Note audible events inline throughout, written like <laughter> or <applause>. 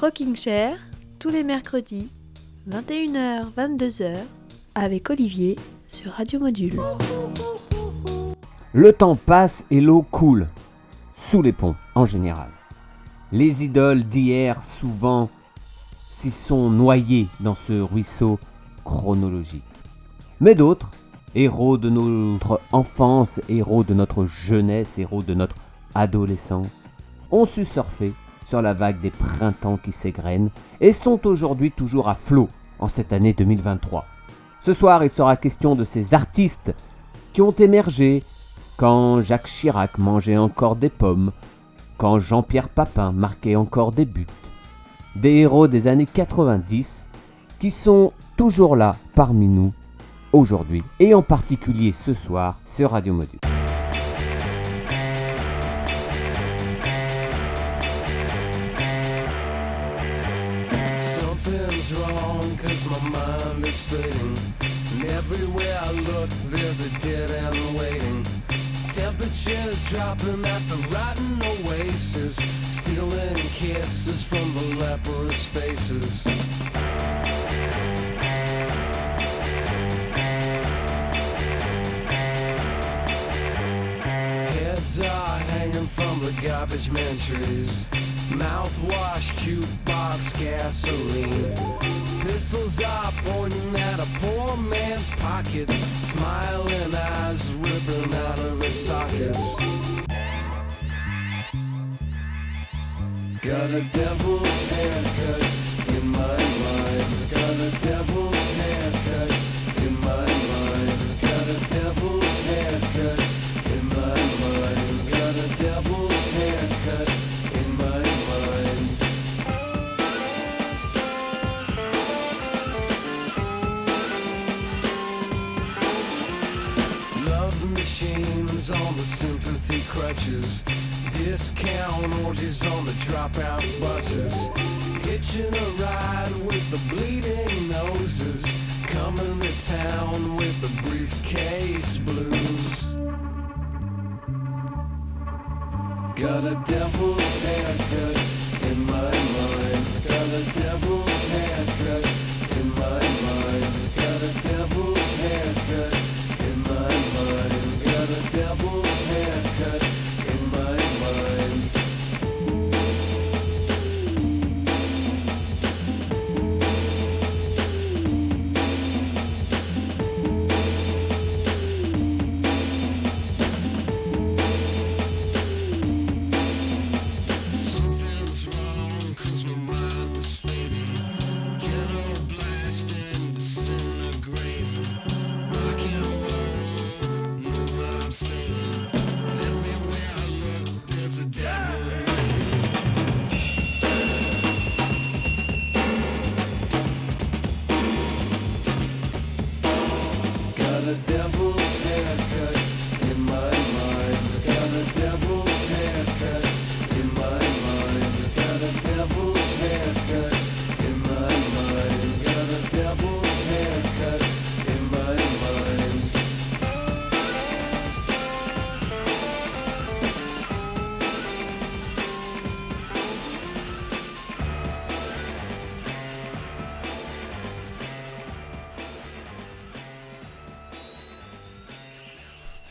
Rocking Chair, tous les mercredis, 21h, 22h, avec Olivier sur Radio Module. Le temps passe et l'eau coule, sous les ponts en général. Les idoles d'hier souvent s'y sont noyées dans ce ruisseau chronologique. Mais d'autres, héros de notre enfance, héros de notre jeunesse, héros de notre adolescence, ont su surfer sur la vague des printemps qui s'égrènent et sont aujourd'hui toujours à flot en cette année 2023. Ce soir, il sera question de ces artistes qui ont émergé quand Jacques Chirac mangeait encore des pommes, quand Jean-Pierre Papin marquait encore des buts. Des héros des années 90 qui sont toujours là parmi nous aujourd'hui et en particulier ce soir sur Radio Module. There's a dead end waiting Temperatures dropping at the rotten oasis Stealing kisses from the leprous faces Heads are hanging from the garbage man trees. Mouthwash, jukebox, gasoline. Pistols are pointing at a poor man's pockets. Smiling eyes ripping out of his sockets. Got a devil's haircut in my mind. Got a devil's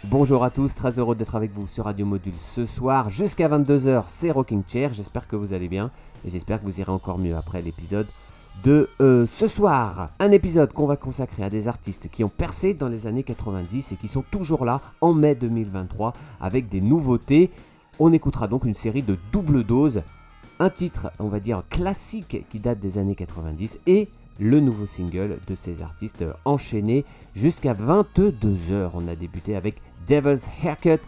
Bonjour à tous, très heureux d'être avec vous sur Radio Module ce soir jusqu'à 22h, c'est Rocking Chair, j'espère que vous allez bien et j'espère que vous irez encore mieux après l'épisode de euh, ce soir. Un épisode qu'on va consacrer à des artistes qui ont percé dans les années 90 et qui sont toujours là en mai 2023 avec des nouveautés. On écoutera donc une série de double doses, un titre on va dire classique qui date des années 90 et le nouveau single de ces artistes enchaînés jusqu'à 22h. On a débuté avec Devil's Haircut,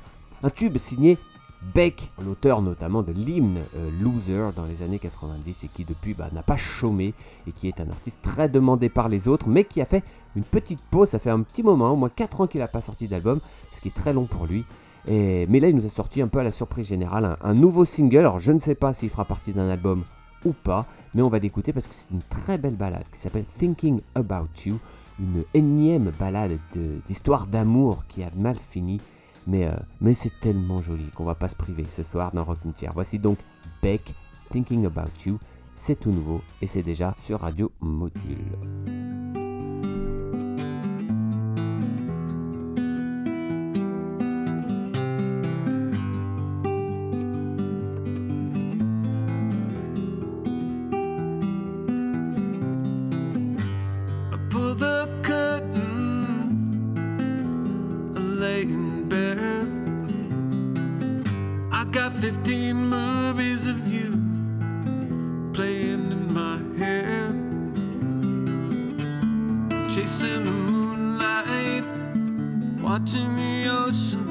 un tube signé Beck, l'auteur notamment de l'hymne euh, Loser dans les années 90 et qui depuis bah, n'a pas chômé et qui est un artiste très demandé par les autres mais qui a fait une petite pause, ça fait un petit moment, au moins 4 ans qu'il n'a pas sorti d'album, ce qui est très long pour lui. Et, mais là il nous a sorti un peu à la surprise générale un, un nouveau single, alors je ne sais pas s'il fera partie d'un album ou pas, mais on va l'écouter parce que c'est une très belle balade qui s'appelle Thinking About You, une énième balade d'histoire d'amour qui a mal fini. Mais, euh, mais c'est tellement joli qu'on va pas se priver ce soir d'un Rock Tier. Voici donc Beck, Thinking About You. C'est tout nouveau et c'est déjà sur Radio Module. 15 movies of you playing in my head. Chasing the moonlight, watching the ocean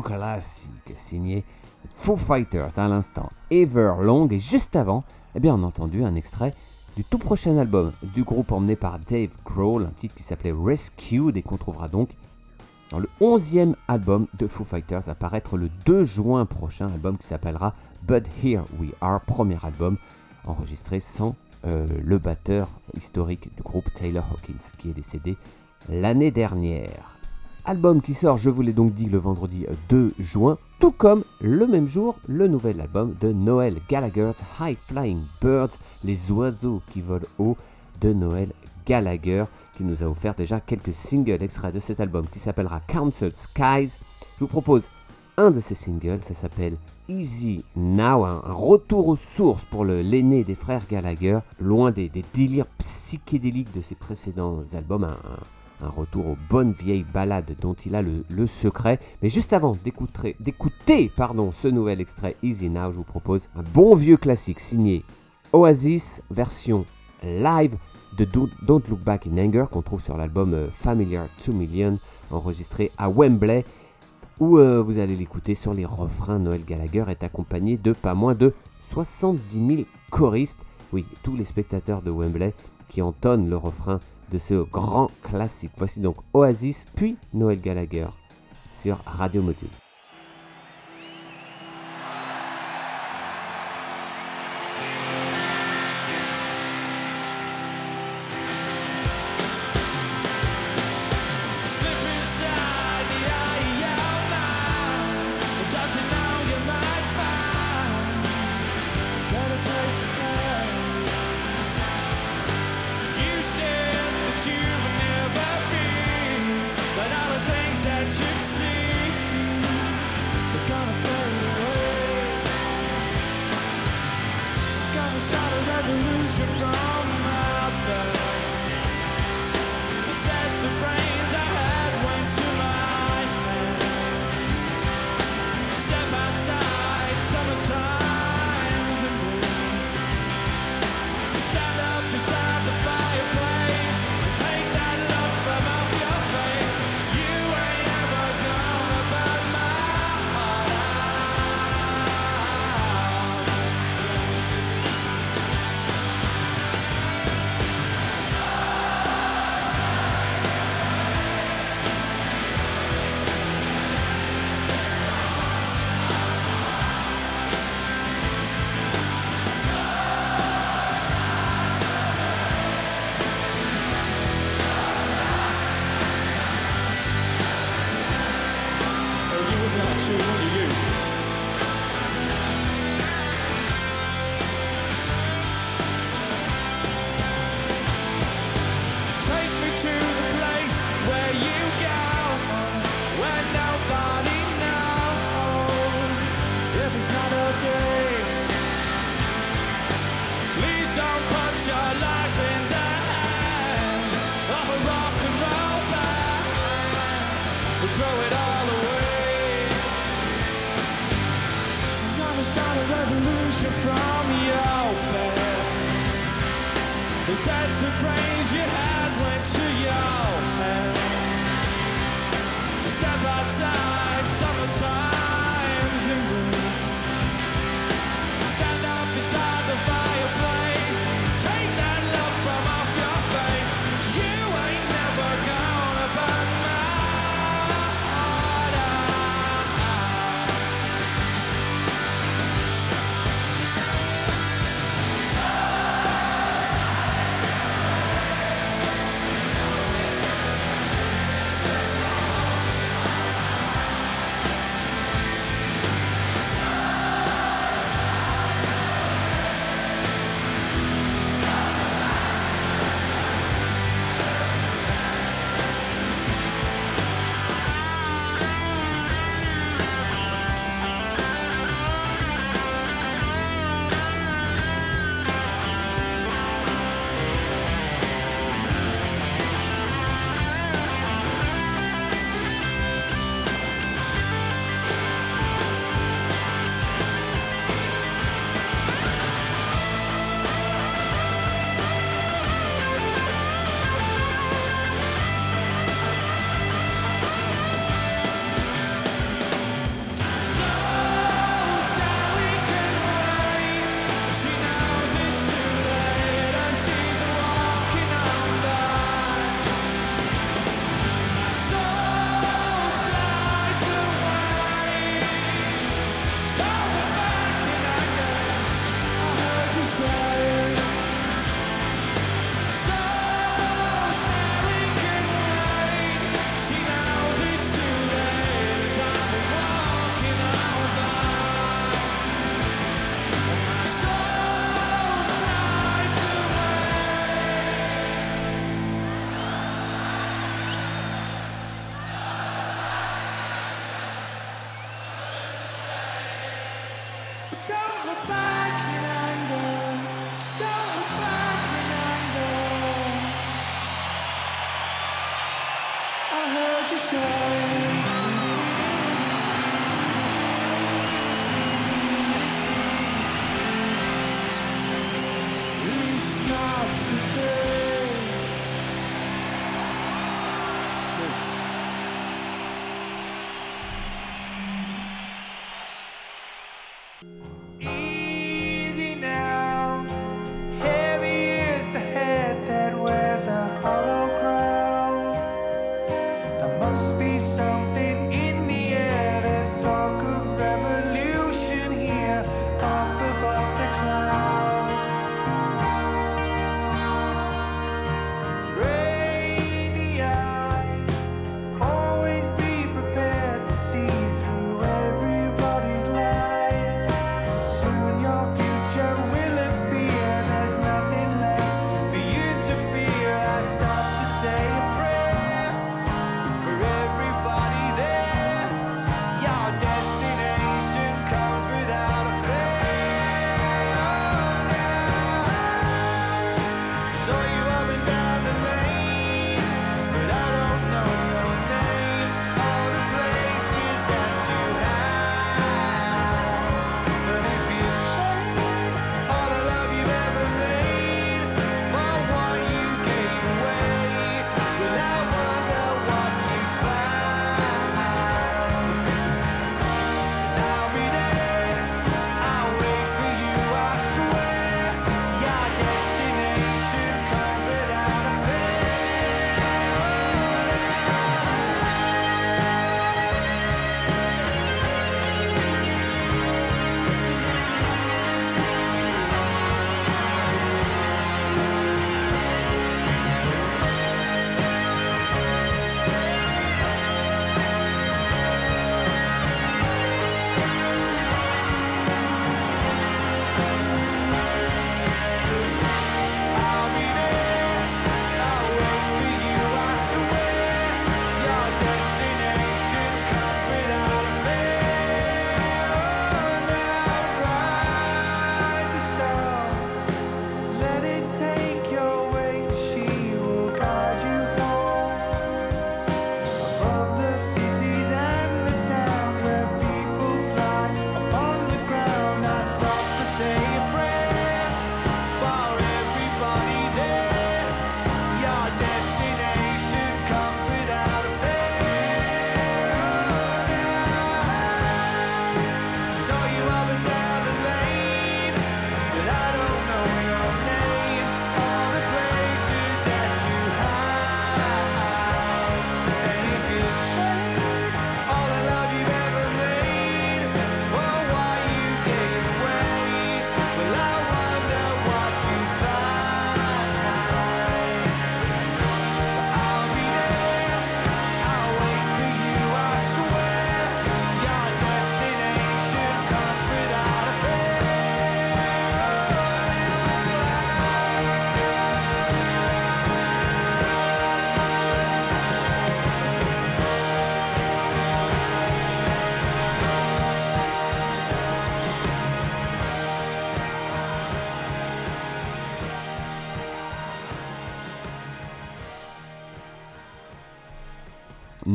classique signé Foo Fighters à l'instant, Everlong, et juste avant, eh bien, on a entendu un extrait du tout prochain album du groupe emmené par Dave Grohl, un titre qui s'appelait Rescued et qu'on trouvera donc dans le 11e album de Foo Fighters à paraître le 2 juin prochain, album qui s'appellera But Here We Are, premier album enregistré sans euh, le batteur historique du groupe Taylor Hawkins qui est décédé l'année dernière. Album qui sort, je vous l'ai donc dit, le vendredi 2 juin, tout comme le même jour le nouvel album de Noel Gallagher's High Flying Birds, les oiseaux qui volent haut de Noel Gallagher, qui nous a offert déjà quelques singles extraits de cet album qui s'appellera Council Skies. Je vous propose un de ces singles, ça s'appelle Easy Now, un, retour aux sources pour l'aîné des frères Gallagher, loin des, délires psychédéliques de ses précédents albums, un retour aux bonnes vieilles ballades dont il a le, secret. Mais juste avant d'écouter, pardon, ce nouvel extrait Easy Now, je vous propose un bon vieux classique signé Oasis version live de Don't Don't Look Back in Anger qu'on trouve sur l'album euh, Familiar 2 Million enregistré à Wembley où euh, vous allez l'écouter sur les refrains. Noël Gallagher est accompagné de pas moins de 70 000 choristes. Oui, tous les spectateurs de Wembley qui entonnent le refrain de ce grand classique. Voici donc Oasis, puis Noël Gallagher sur Radio Module.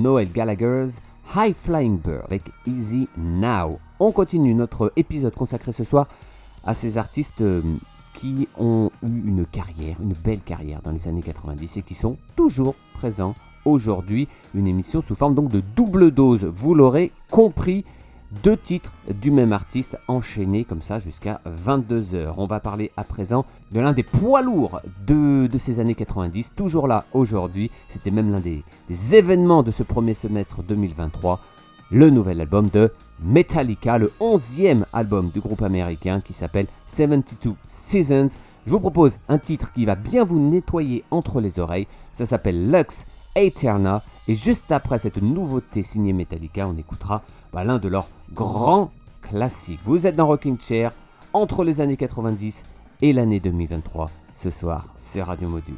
Noel Gallagher's High Flying Bird avec Easy Now. On continue notre épisode consacré ce soir à ces artistes euh, qui ont eu une carrière, une belle carrière dans les années 90 et qui sont toujours présents aujourd'hui. Une émission sous forme donc de double dose, vous l'aurez compris. Deux titres du même artiste enchaînés comme ça jusqu'à 22h. On va parler à présent de l'un des poids lourds de, ces années 90, toujours là aujourd'hui. C'était même l'un des, événements de ce premier semestre 2023. Le nouvel album de Metallica, le 11e album du groupe américain qui s'appelle 72 Seasons. Je vous propose un titre qui va bien vous nettoyer entre les oreilles. Ça s'appelle Lux Eterna. Et juste après cette nouveauté signée Metallica, on écoutera bah, l'un de leurs grands classiques. Vous êtes dans Rocking Chair entre les années 90 et l'année 2023. Ce soir, c'est Radio Module.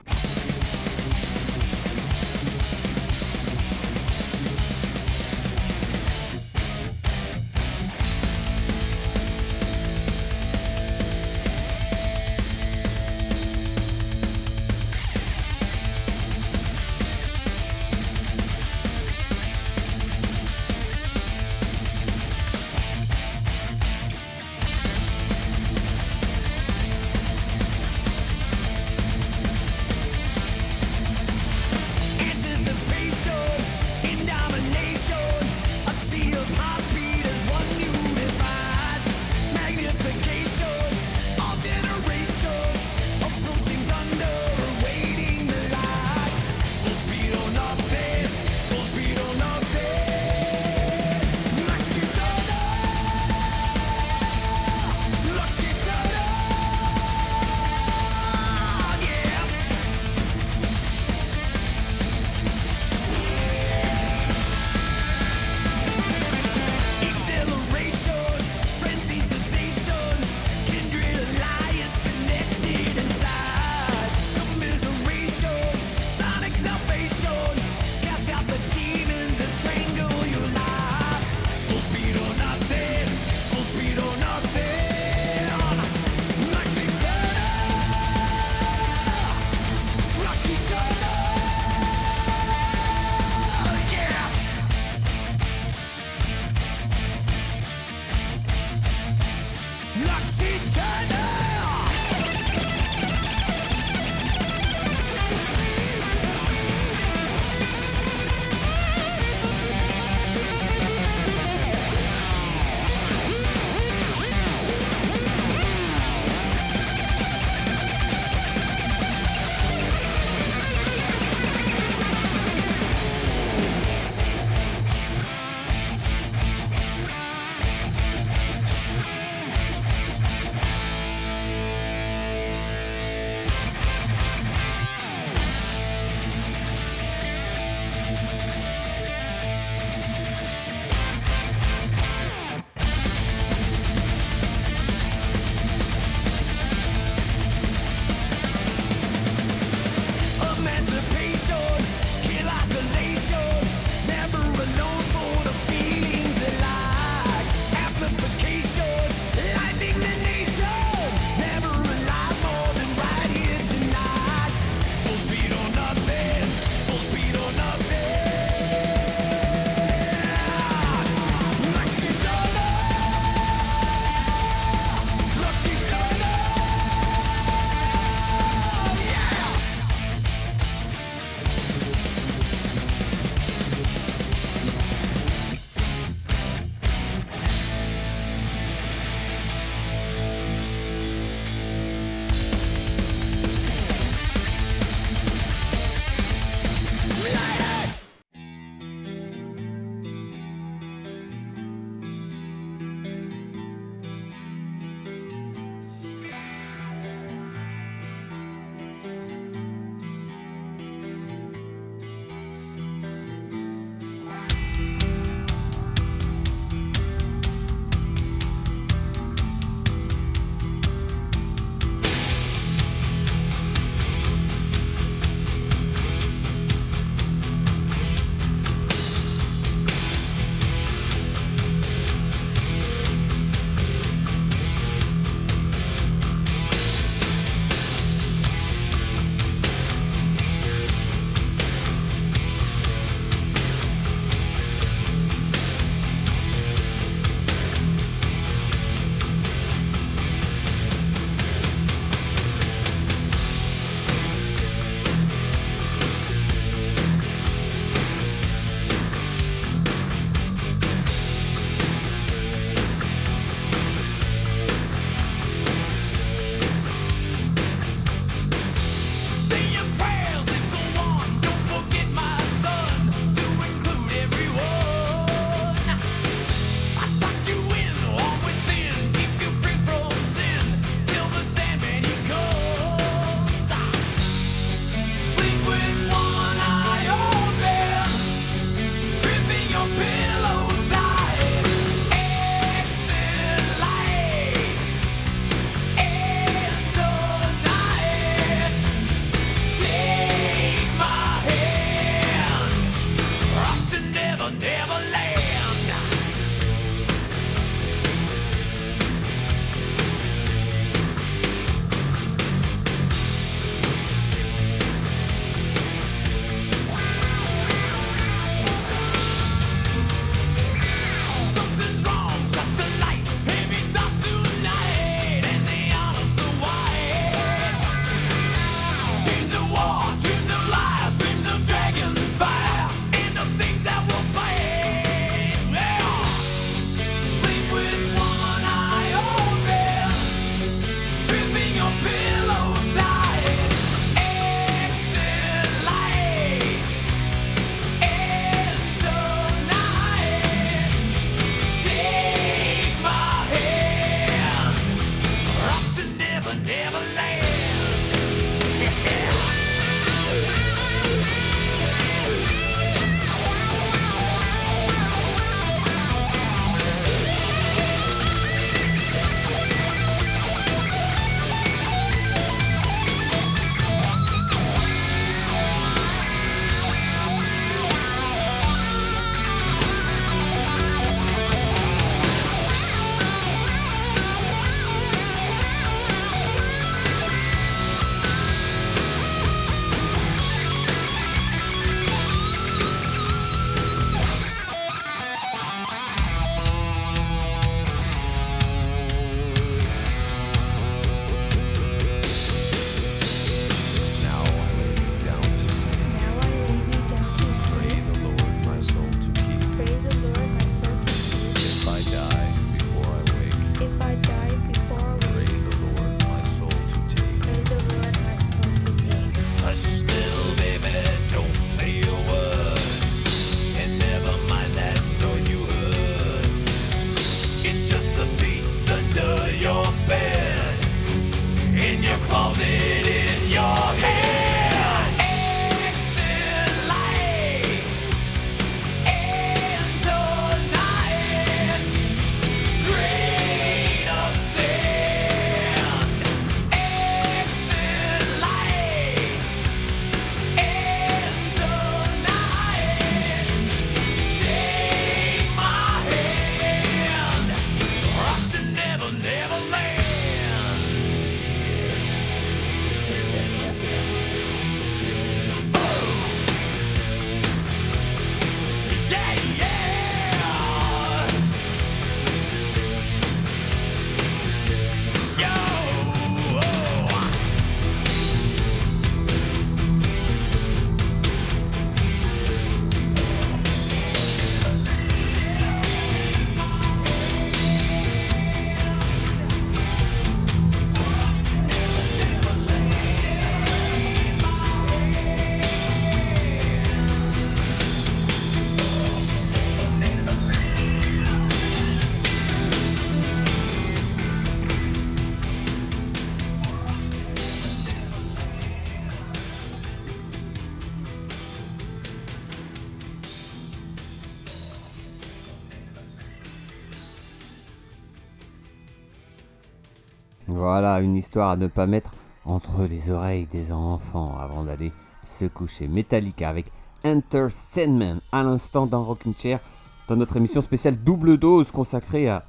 Voilà, une histoire à ne pas mettre entre les oreilles des enfants avant d'aller se coucher. Metallica avec Enter Sandman à l'instant dans Rockin' Chair, dans notre émission spéciale double dose consacrée à,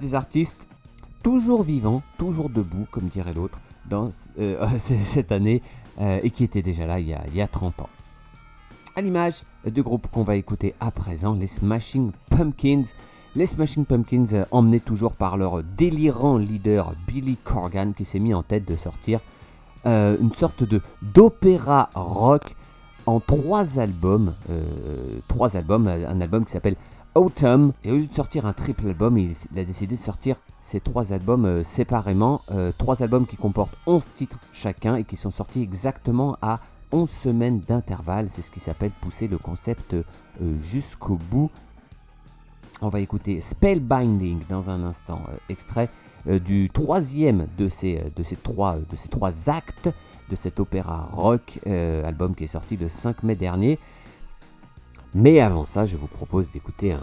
des artistes toujours vivants, toujours debout, comme dirait l'autre, dans euh, <laughs> cette année euh, et qui étaient déjà là il y a, il y a 30 ans. À l'image du groupe qu'on va écouter à présent, les Smashing Pumpkins. Les Smashing Pumpkins, euh, emmenés toujours par leur délirant leader Billy Corgan, qui s'est mis en tête de sortir euh, une sorte de d'opéra rock en trois albums. euh, trois albums, un album qui s'appelle Autumn. Et au lieu de sortir un triple album, il, a décidé de sortir ces trois albums séparément. Trois albums qui comportent 11 titres chacun et qui sont sortis exactement à 11 semaines d'intervalle. C'est ce qui s'appelle pousser le concept jusqu'au bout. On va écouter Spellbinding dans un instant, euh, extrait euh, du troisième de ces, euh, de, ces trois, actes de cet opéra rock, album qui est sorti le 5 mai dernier. Mais avant ça, je vous propose d'écouter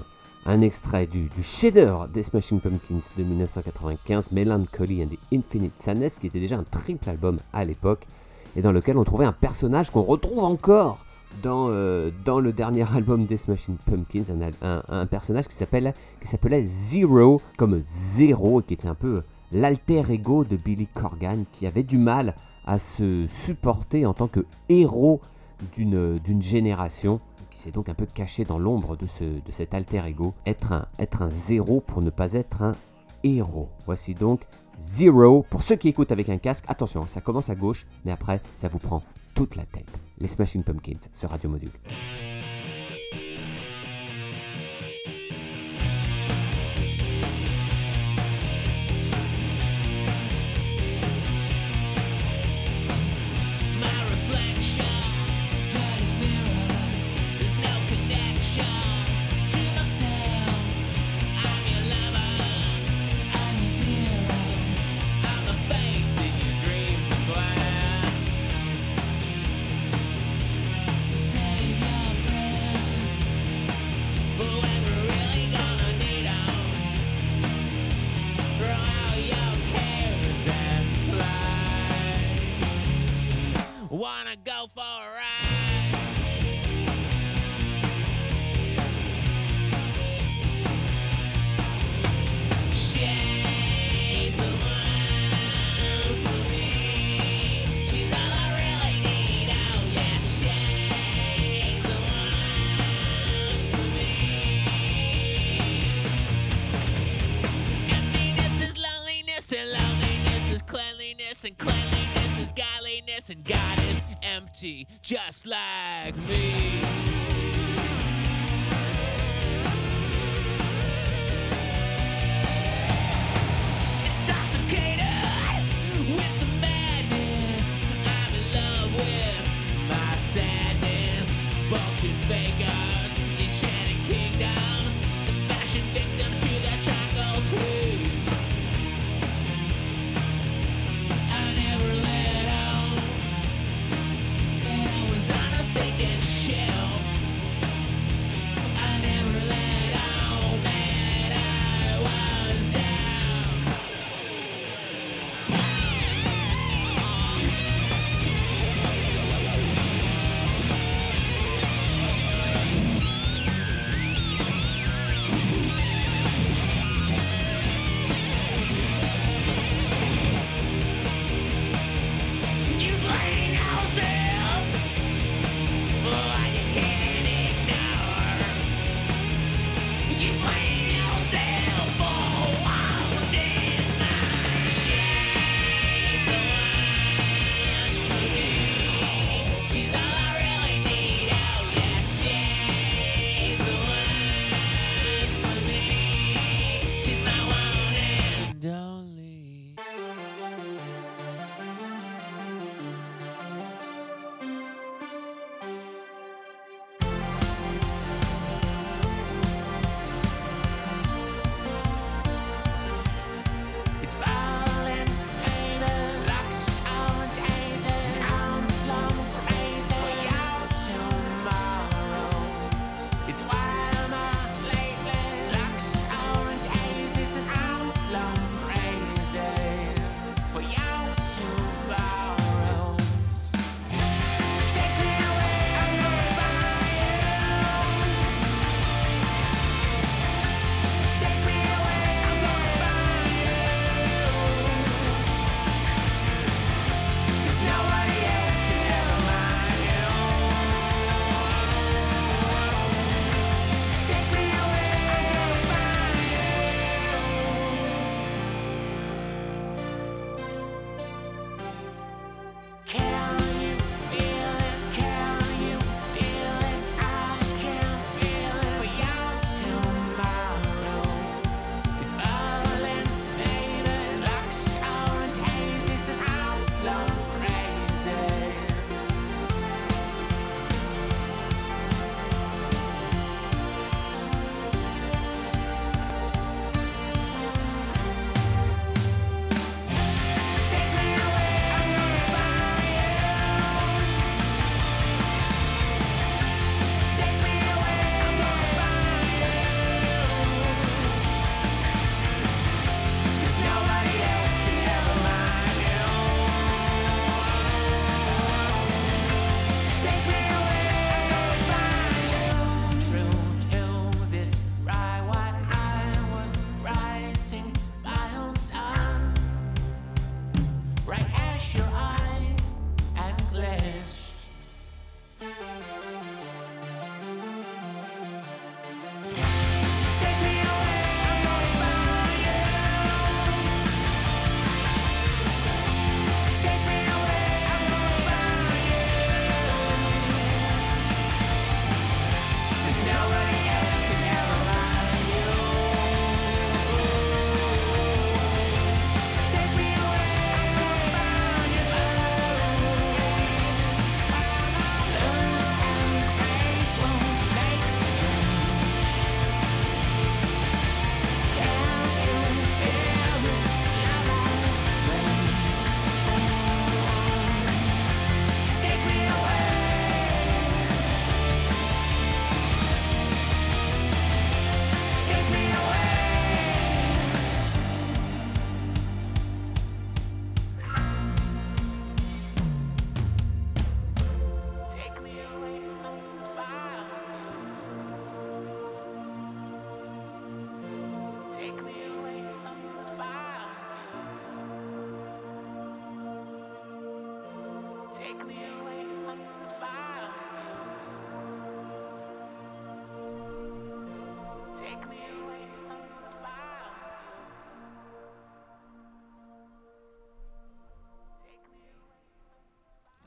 un, extrait du, du des Smashing Pumpkins de 1995, Melancholy and the Infinite Sadness, qui était déjà un triple album à l'époque, et dans lequel on trouvait un personnage qu'on retrouve encore dans, euh, dans le dernier <laughs> album des Smashing Pumpkins, un, personnage qui s'appelle qui s'appelait Zero, comme zéro, qui était un peu l'alter ego de Billy Corgan, qui avait du mal à se supporter en tant que héros d'une génération, qui s'est donc un peu caché dans l'ombre de, ce, de cet alter ego, être un, être un zéro pour ne pas être un héros. Voici donc Zero. Pour ceux qui écoutent avec un casque, attention, ça commence à gauche, mais après, ça vous prend toute la tête. Les Smashing Pumpkins sur Radio Module.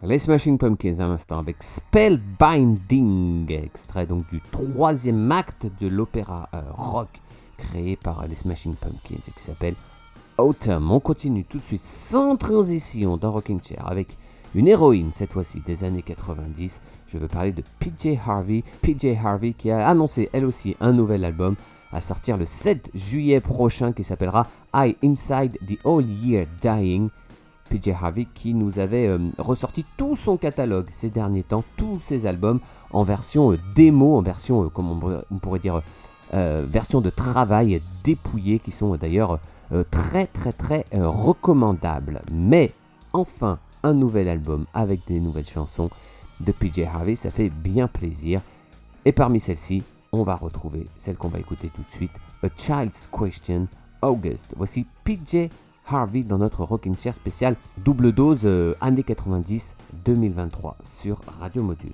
Les Smashing Pumpkins à l'instant avec Spellbinding, extrait donc du troisième acte de l'opéra euh, rock créé par les Smashing Pumpkins et qui s'appelle Autumn. On continue tout de suite sans transition dans Rocking Chair avec une héroïne cette fois-ci des années 90. Je veux parler de PJ Harvey. PJ Harvey qui a annoncé elle aussi un nouvel album à sortir le 7 juillet prochain qui s'appellera I Inside the All Year Dying. PJ Harvey qui nous avait euh, ressorti tout son catalogue ces derniers temps, tous ses albums en version euh, démo, en version, euh, comme on, on pourrait dire, version de travail dépouillée, qui sont d'ailleurs très très très recommandables. Mais enfin, un nouvel album avec des nouvelles chansons de PJ Harvey, ça fait bien plaisir. Et parmi celles-ci, on va retrouver celle qu'on va écouter tout de suite, A Child's Question, August. Voici PJ Harvey dans notre Rocking Chair spécial double dose euh, années 90-2023 sur Radio Module.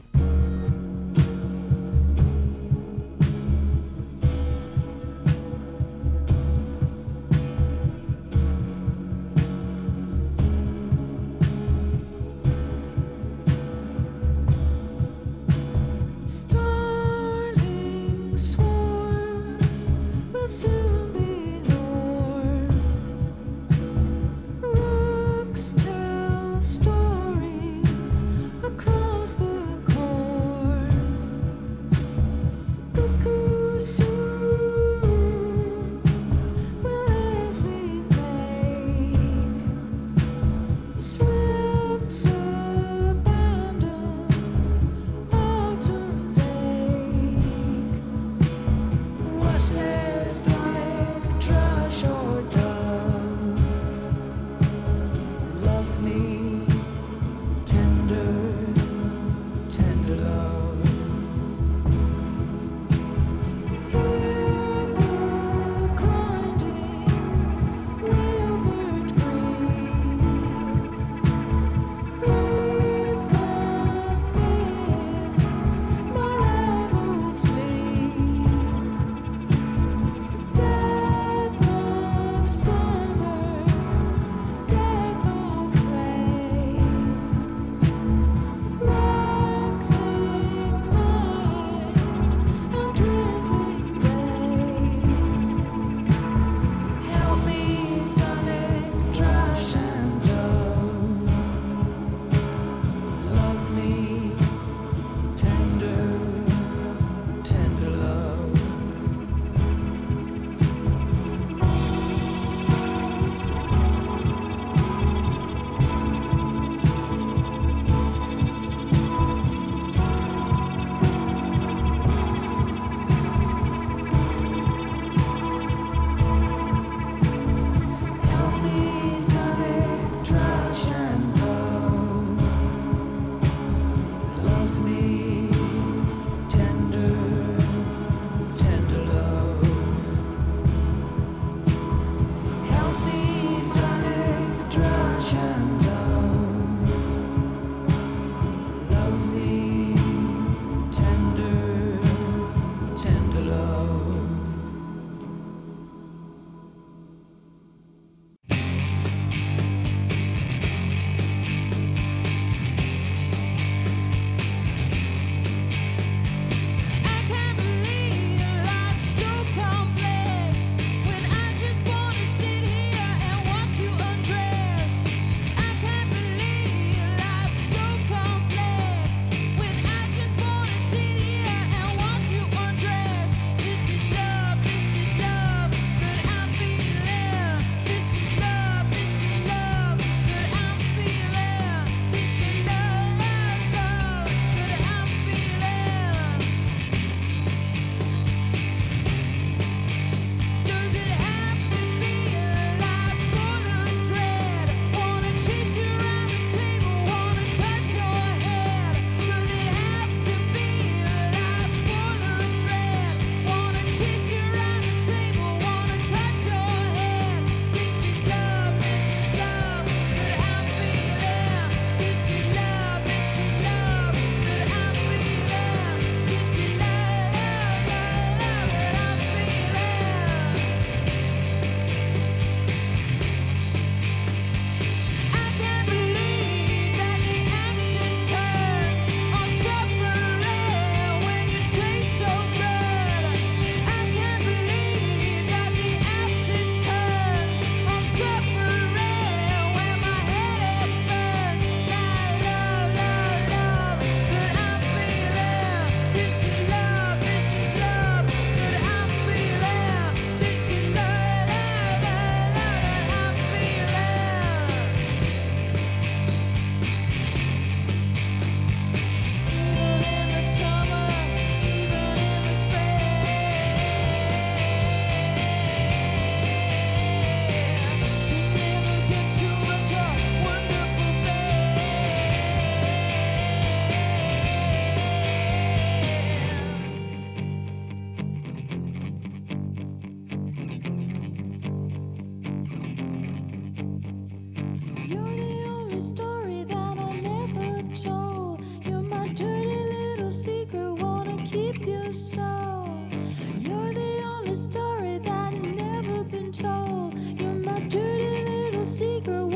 a story that never been told. You're my dirty little secret.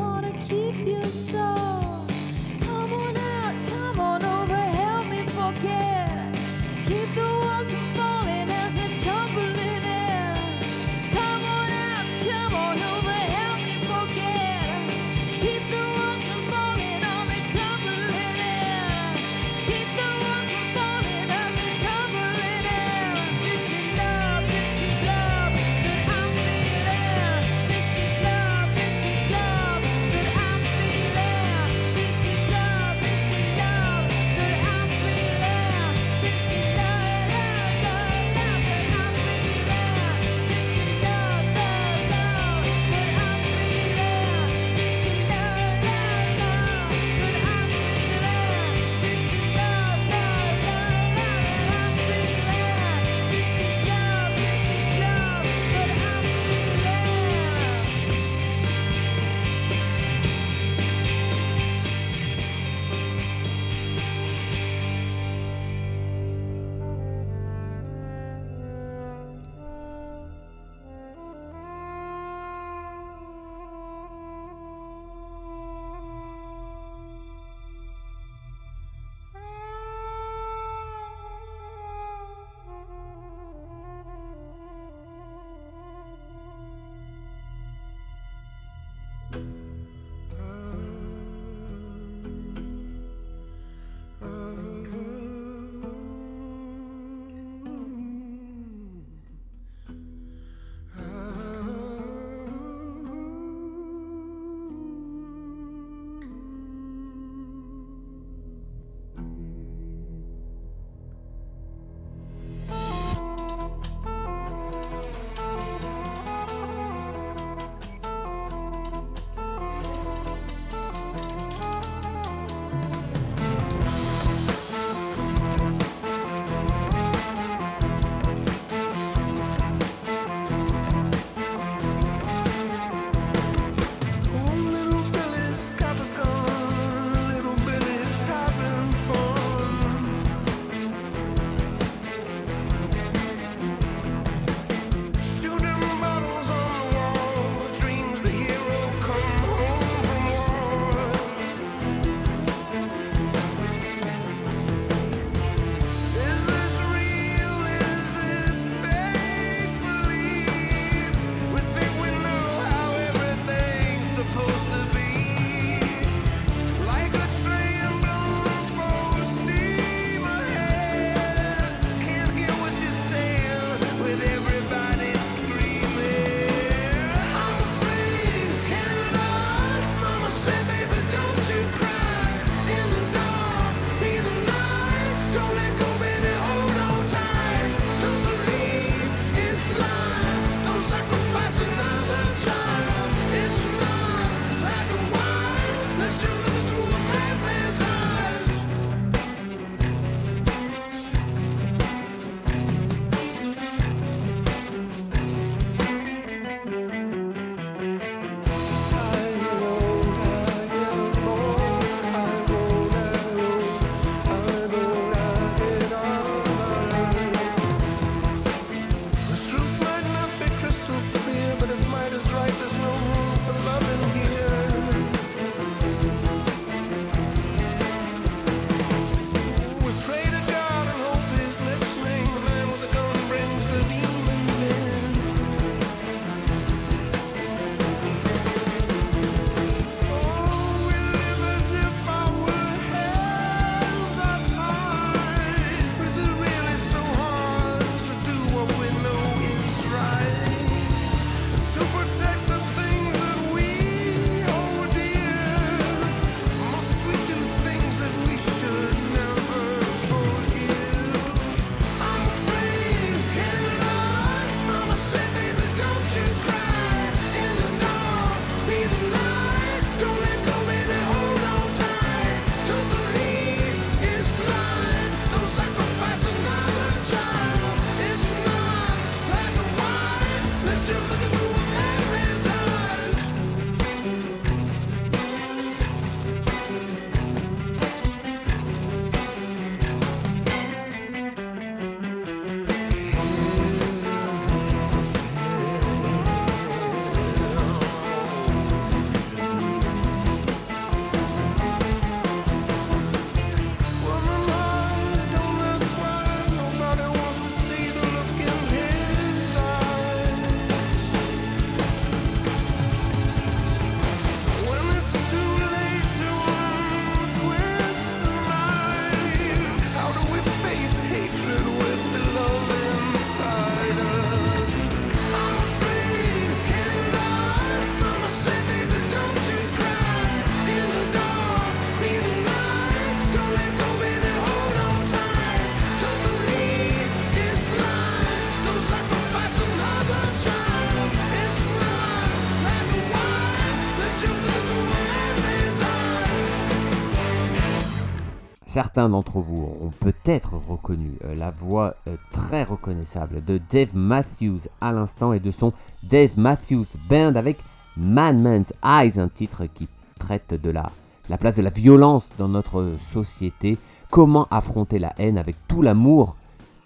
Certains d'entre vous auront peut-être reconnu euh, la voix euh, très reconnaissable de Dave Matthews à l'instant et de son Dave Matthews Band avec Madman's Eyes, un titre qui traite de la, la place de la violence dans notre société, comment affronter la haine avec tout l'amour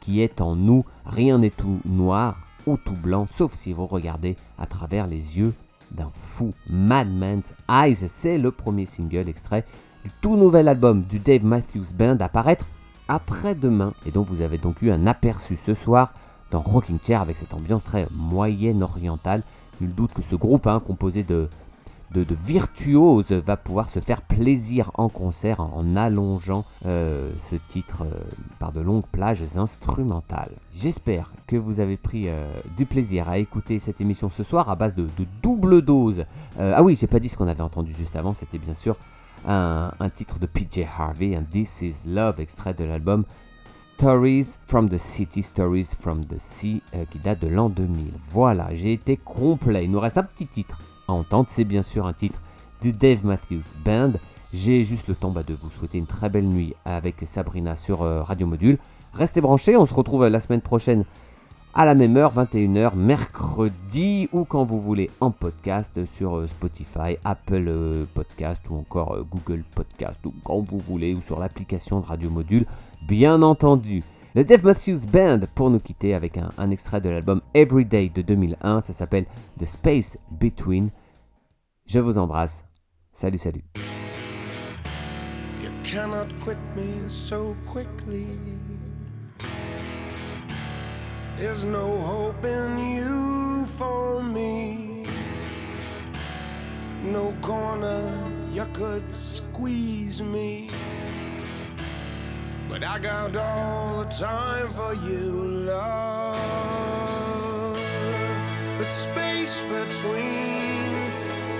qui est en nous? Rien n'est tout noir ou tout blanc, sauf si vous regardez à travers les yeux d'un fou. Madman's Eyes, c'est le premier single extrait du tout nouvel album du Dave Matthews Band à après-demain et dont vous avez donc eu un aperçu ce soir dans Rocking Chair avec cette ambiance très moyenne orientale. Nul doute que ce groupe hein, composé de, de, virtuoses va pouvoir se faire plaisir en concert en, allongeant euh, ce titre euh, par de longues plages instrumentales. J'espère que vous avez pris euh, du plaisir à écouter cette émission ce soir à base de, de double dose. Ah oui, j'ai pas dit ce qu'on avait entendu juste avant, c'était bien sûr un, titre de PJ Harvey, un This Is Love, extrait de l'album Stories from the City, Stories from the Sea, euh, qui date de l'an 2000. Voilà, j'ai été complet. Il nous reste un petit titre à entendre. C'est bien sûr un titre du Dave Matthews Band. J'ai juste le temps bah, de vous souhaiter une très belle nuit avec Sabrina sur euh, Radio Module. Restez branchés, on se retrouve la semaine prochaine à la même heure, 21h, mercredi, ou quand vous voulez en podcast sur euh, Spotify, Apple euh, Podcast ou encore euh, Google Podcast, ou quand vous voulez, ou sur l'application de Radio Module, bien entendu. Le Dave Matthews Band pour nous quitter avec un, extrait de l'album Everyday de 2001, ça s'appelle The Space Between. Je vous embrasse. Salut, salut. You cannot quit me so quickly. There's no hope in you for me. No corner you could squeeze me. But I got all the time for you, love. The space between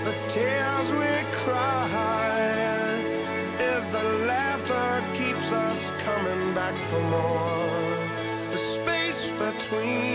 the tears we cry is the laughter keeps us coming back for more. The space between